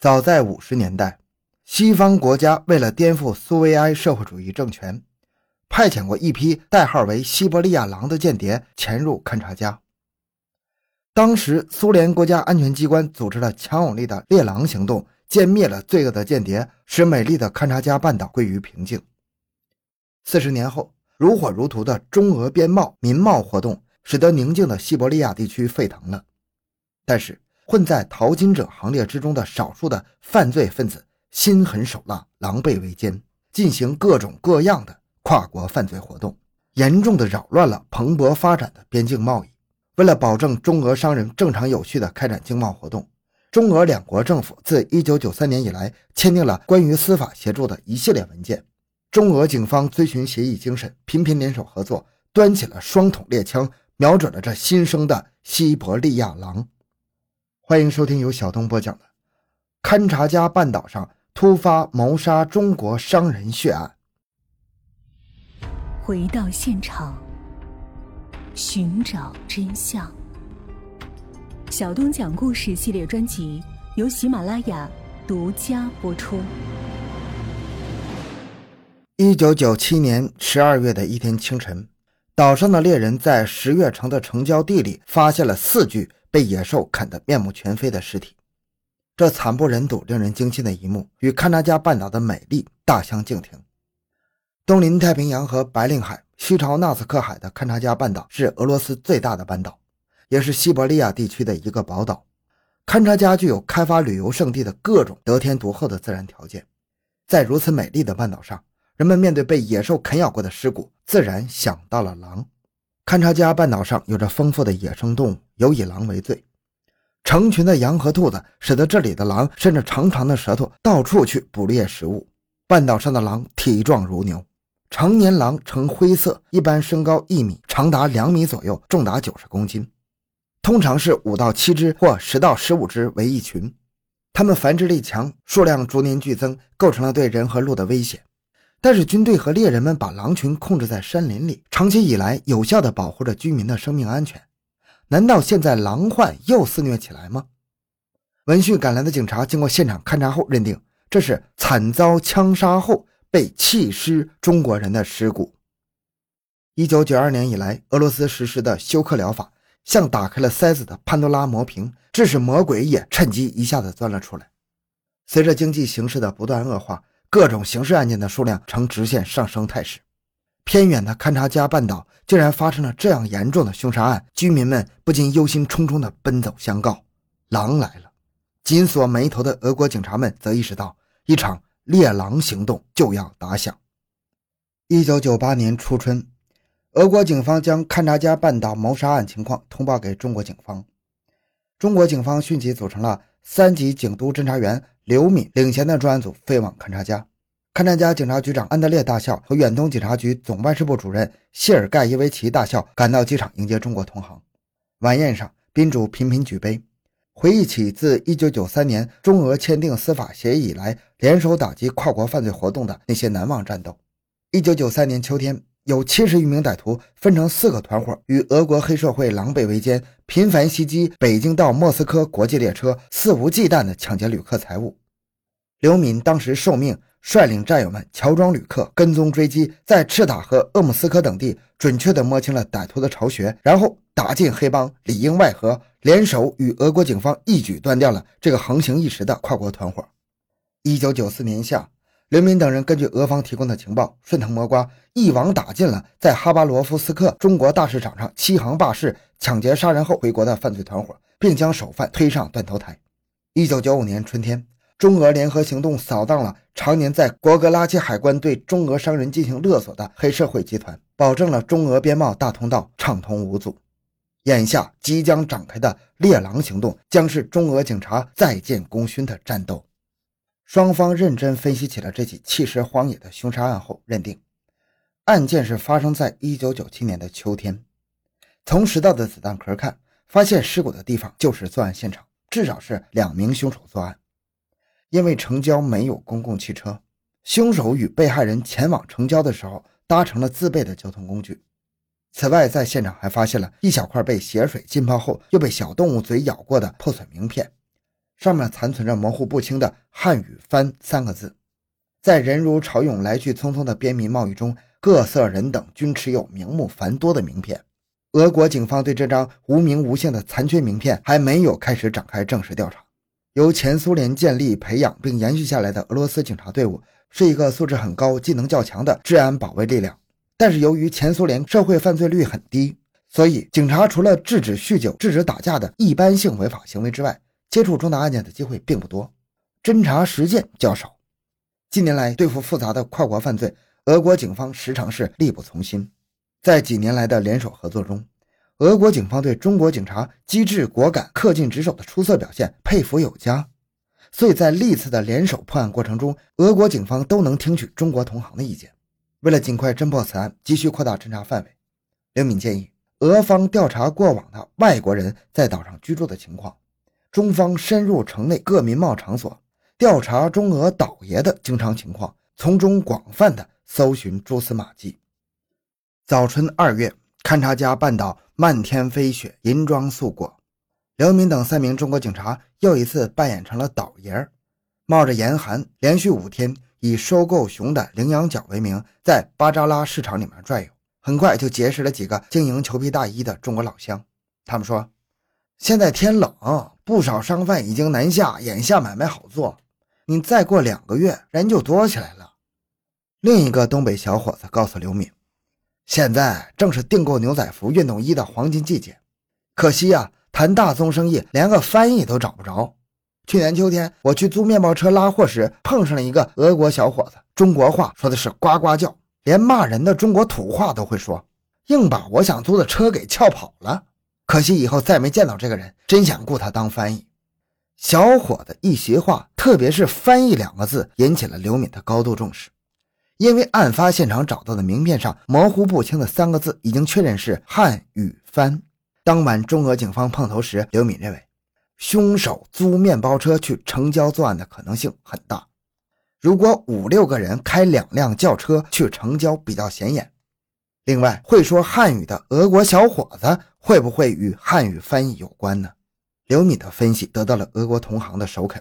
早在五十年代，西方国家为了颠覆苏维埃社会主义政权，派遣过一批代号为“西伯利亚狼”的间谍潜入勘察加。当时，苏联国家安全机关组织了强有力的“猎狼”行动，歼灭了罪恶的间谍，使美丽的勘察加半岛归于平静。四十年后，如火如荼的中俄边贸民贸活动，使得宁静的西伯利亚地区沸腾了。但是，混在淘金者行列之中的少数的犯罪分子，心狠手辣，狼狈为奸，进行各种各样的跨国犯罪活动，严重的扰乱了蓬勃发展的边境贸易。为了保证中俄商人正常有序的开展经贸活动，中俄两国政府自1993年以来签订了关于司法协助的一系列文件。中俄警方遵循协议精神，频频联手合作，端起了双筒猎枪，瞄准了这新生的西伯利亚狼。欢迎收听由小东播讲的《勘察家半岛上突发谋杀中国商人血案》。回到现场。寻找真相。小东讲故事系列专辑由喜马拉雅独家播出。一九九七年十二月的一天清晨，岛上的猎人在十月城的城郊地里发现了四具被野兽啃得面目全非的尸体。这惨不忍睹、令人惊心的一幕，与勘察加半岛的美丽大相径庭。东临太平洋和白令海。西朝纳斯克海的勘察加半岛是俄罗斯最大的半岛，也是西伯利亚地区的一个宝岛。勘察加具有开发旅游胜地的各种得天独厚的自然条件。在如此美丽的半岛上，人们面对被野兽啃咬过的尸骨，自然想到了狼。勘察加半岛上有着丰富的野生动物，尤以狼为最。成群的羊和兔子使得这里的狼伸着长长的舌头到处去捕猎食物。半岛上的狼体壮如牛。成年狼呈灰色，一般身高一米，长达两米左右，重达九十公斤。通常是五到七只或十到十五只为一群。它们繁殖力强，数量逐年剧增，构成了对人和鹿的威胁。但是军队和猎人们把狼群控制在山林里，长期以来有效地保护着居民的生命安全。难道现在狼患又肆虐起来吗？闻讯赶来的警察经过现场勘查后，认定这是惨遭枪杀后。被弃尸中国人的尸骨。一九九二年以来，俄罗斯实施的休克疗法像打开了塞子的潘多拉魔瓶，致使魔鬼也趁机一下子钻了出来。随着经济形势的不断恶化，各种刑事案件的数量呈直线上升态势。偏远的勘察加半岛竟然发生了这样严重的凶杀案，居民们不禁忧心忡忡地奔走相告：“狼来了！”紧锁眉头的俄国警察们则意识到一场。猎狼行动就要打响。一九九八年初春，俄国警方将勘察加半岛谋杀案情况通报给中国警方。中国警方迅即组成了三级警督侦查员刘敏领衔的专案组，飞往勘察加。勘察加警察局长安德烈大校和远东警察局总办事部主任谢尔盖耶维奇大校赶到机场迎接中国同行。晚宴上，宾主频频举杯。回忆起自1993年中俄签订司法协议以来，联手打击跨国犯罪活动的那些难忘战斗。1993年秋天，有七十余名歹徒分成四个团伙，与俄国黑社会狼狈为奸，频繁袭击北京到莫斯科国际列车，肆无忌惮地抢劫旅客财物。刘敏当时受命率领战友们乔装旅客，跟踪追击，在赤塔和鄂木斯克等地准确地摸清了歹徒的巢穴，然后打进黑帮，里应外合。联手与俄国警方一举端掉了这个横行一时的跨国团伙。一九九四年夏，刘敏等人根据俄方提供的情报，顺藤摸瓜，一网打尽了在哈巴罗夫斯克中国大市场上欺行霸市、抢劫杀人后回国的犯罪团伙，并将首犯推上断头台。一九九五年春天，中俄联合行动扫荡了常年在国格拉奇海关对中俄商人进行勒索的黑社会集团，保证了中俄边贸大通道畅通无阻。眼下即将展开的猎狼行动，将是中俄警察再建功勋的战斗。双方认真分析起了这起弃尸荒野的凶杀案后，认定案件是发生在1997年的秋天。从拾到的子弹壳看，发现尸骨的地方就是作案现场，至少是两名凶手作案。因为城郊没有公共汽车，凶手与被害人前往城郊的时候，搭乘了自备的交通工具。此外，在现场还发现了一小块被血水浸泡后又被小动物嘴咬过的破损名片，上面残存着模糊不清的汉语“翻”三个字。在人如潮涌、来去匆匆的边民贸易中，各色人等均持有名目繁多的名片。俄国警方对这张无名无姓的残缺名片还没有开始展开正式调查。由前苏联建立、培养并延续下来的俄罗斯警察队伍是一个素质很高、技能较强的治安保卫力量。但是由于前苏联社会犯罪率很低，所以警察除了制止酗酒、制止打架的一般性违法行为之外，接触重大案件的机会并不多，侦查实践较少。近年来，对付复杂的跨国犯罪，俄国警方时常是力不从心。在几年来的联手合作中，俄国警方对中国警察机智果敢、恪尽职守的出色表现佩服有加。所以在历次的联手破案过程中，俄国警方都能听取中国同行的意见。为了尽快侦破此案，急需扩大侦查范围，刘敏建议俄方调查过往的外国人在岛上居住的情况，中方深入城内各民贸场所。调查中俄倒爷的经商情况，从中广泛的搜寻蛛丝马迹。早春二月，勘察加半岛漫天飞雪，银装素裹。刘敏等三名中国警察又一次扮演成了倒爷儿，冒着严寒，连续五天以收购熊的羚羊角为名，在巴扎拉市场里面转悠。很快就结识了几个经营裘皮大衣的中国老乡。他们说，现在天冷，不少商贩已经南下，眼下买卖好做。你再过两个月，人就多起来了。另一个东北小伙子告诉刘敏，现在正是订购牛仔服、运动衣的黄金季节。可惜呀，谈大宗生意连个翻译都找不着。去年秋天，我去租面包车拉货时，碰上了一个俄国小伙子，中国话说的是呱呱叫，连骂人的中国土话都会说，硬把我想租的车给撬跑了。可惜以后再没见到这个人，真想雇他当翻译。小伙子一席话，特别是“翻译”两个字，引起了刘敏的高度重视。因为案发现场找到的名片上模糊不清的三个字，已经确认是汉语“翻”。当晚中俄警方碰头时，刘敏认为，凶手租面包车去城郊作案的可能性很大。如果五六个人开两辆轿车去城郊，比较显眼。另外，会说汉语的俄国小伙子会不会与汉语翻译有关呢？刘敏的分析得到了俄国同行的首肯，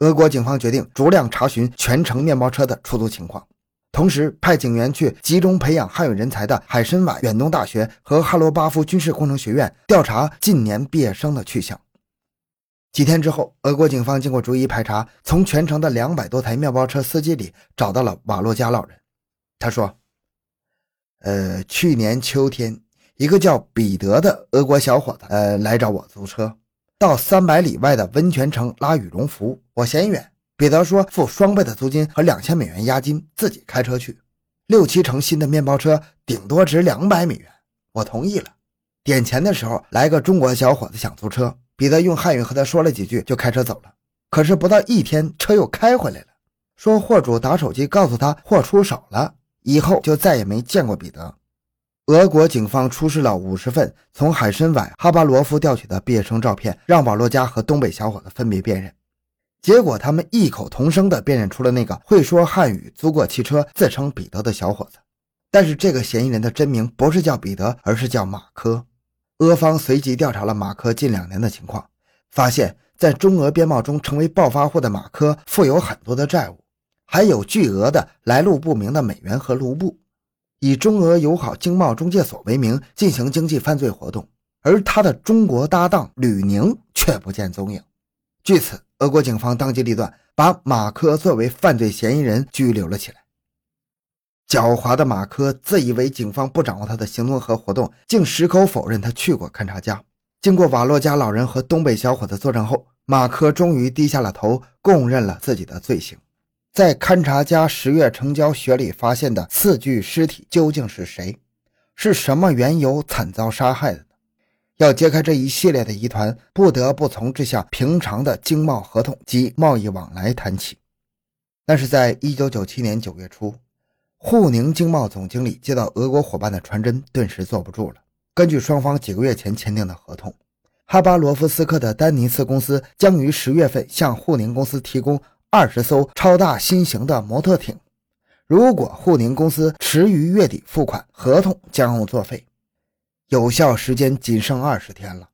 俄国警方决定逐辆查询全城面包车的出租情况，同时派警员去集中培养汉语人才的海参崴远东大学和哈罗巴夫军事工程学院调查近年毕业生的去向。几天之后，俄国警方经过逐一排查，从全城的两百多台面包车司机里找到了瓦洛加老人。他说：“呃，去年秋天，一个叫彼得的俄国小伙子，呃，来找我租车。”到三百里外的温泉城拉羽绒服，我嫌远。彼得说付双倍的租金和两千美元押金，自己开车去。六七成新的面包车顶多值两百美元，我同意了。点钱的时候，来个中国小伙子想租车，彼得用汉语和他说了几句，就开车走了。可是不到一天，车又开回来了，说货主打手机告诉他货出手了，以后就再也没见过彼得。俄国警方出示了五十份从海参崴哈巴罗夫调取的毕业生照片，让瓦洛加和东北小伙子分别辨认。结果，他们异口同声地辨认出了那个会说汉语、租过汽车、自称彼得的小伙子。但是，这个嫌疑人的真名不是叫彼得，而是叫马科。俄方随即调查了马科近两年的情况，发现，在中俄边贸中成为暴发户的马科，负有很多的债务，还有巨额的来路不明的美元和卢布。以中俄友好经贸中介所为名进行经济犯罪活动，而他的中国搭档吕宁却不见踪影。据此，俄国警方当机立断，把马科作为犯罪嫌疑人拘留了起来。狡猾的马科自以为警方不掌握他的行踪和活动，竟矢口否认他去过勘察家。经过瓦洛加老人和东北小伙子作证后，马科终于低下了头，供认了自己的罪行。在勘察家十月城郊雪里发现的四具尸体究竟是谁？是什么缘由惨遭杀害的呢？要揭开这一系列的疑团，不得不从这项平常的经贸合同及贸易往来谈起。那是在一九九七年九月初，沪宁经贸总经理接到俄国伙伴的传真，顿时坐不住了。根据双方几个月前签订的合同，哈巴罗夫斯克的丹尼斯公司将于十月份向沪宁公司提供。二十艘超大新型的摩托艇，如果沪宁公司迟于月底付款，合同将要作废。有效时间仅剩二十天了。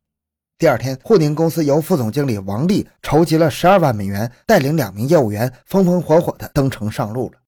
第二天，沪宁公司由副总经理王丽筹集了十二万美元，带领两名业务员风风火火地登城上路了。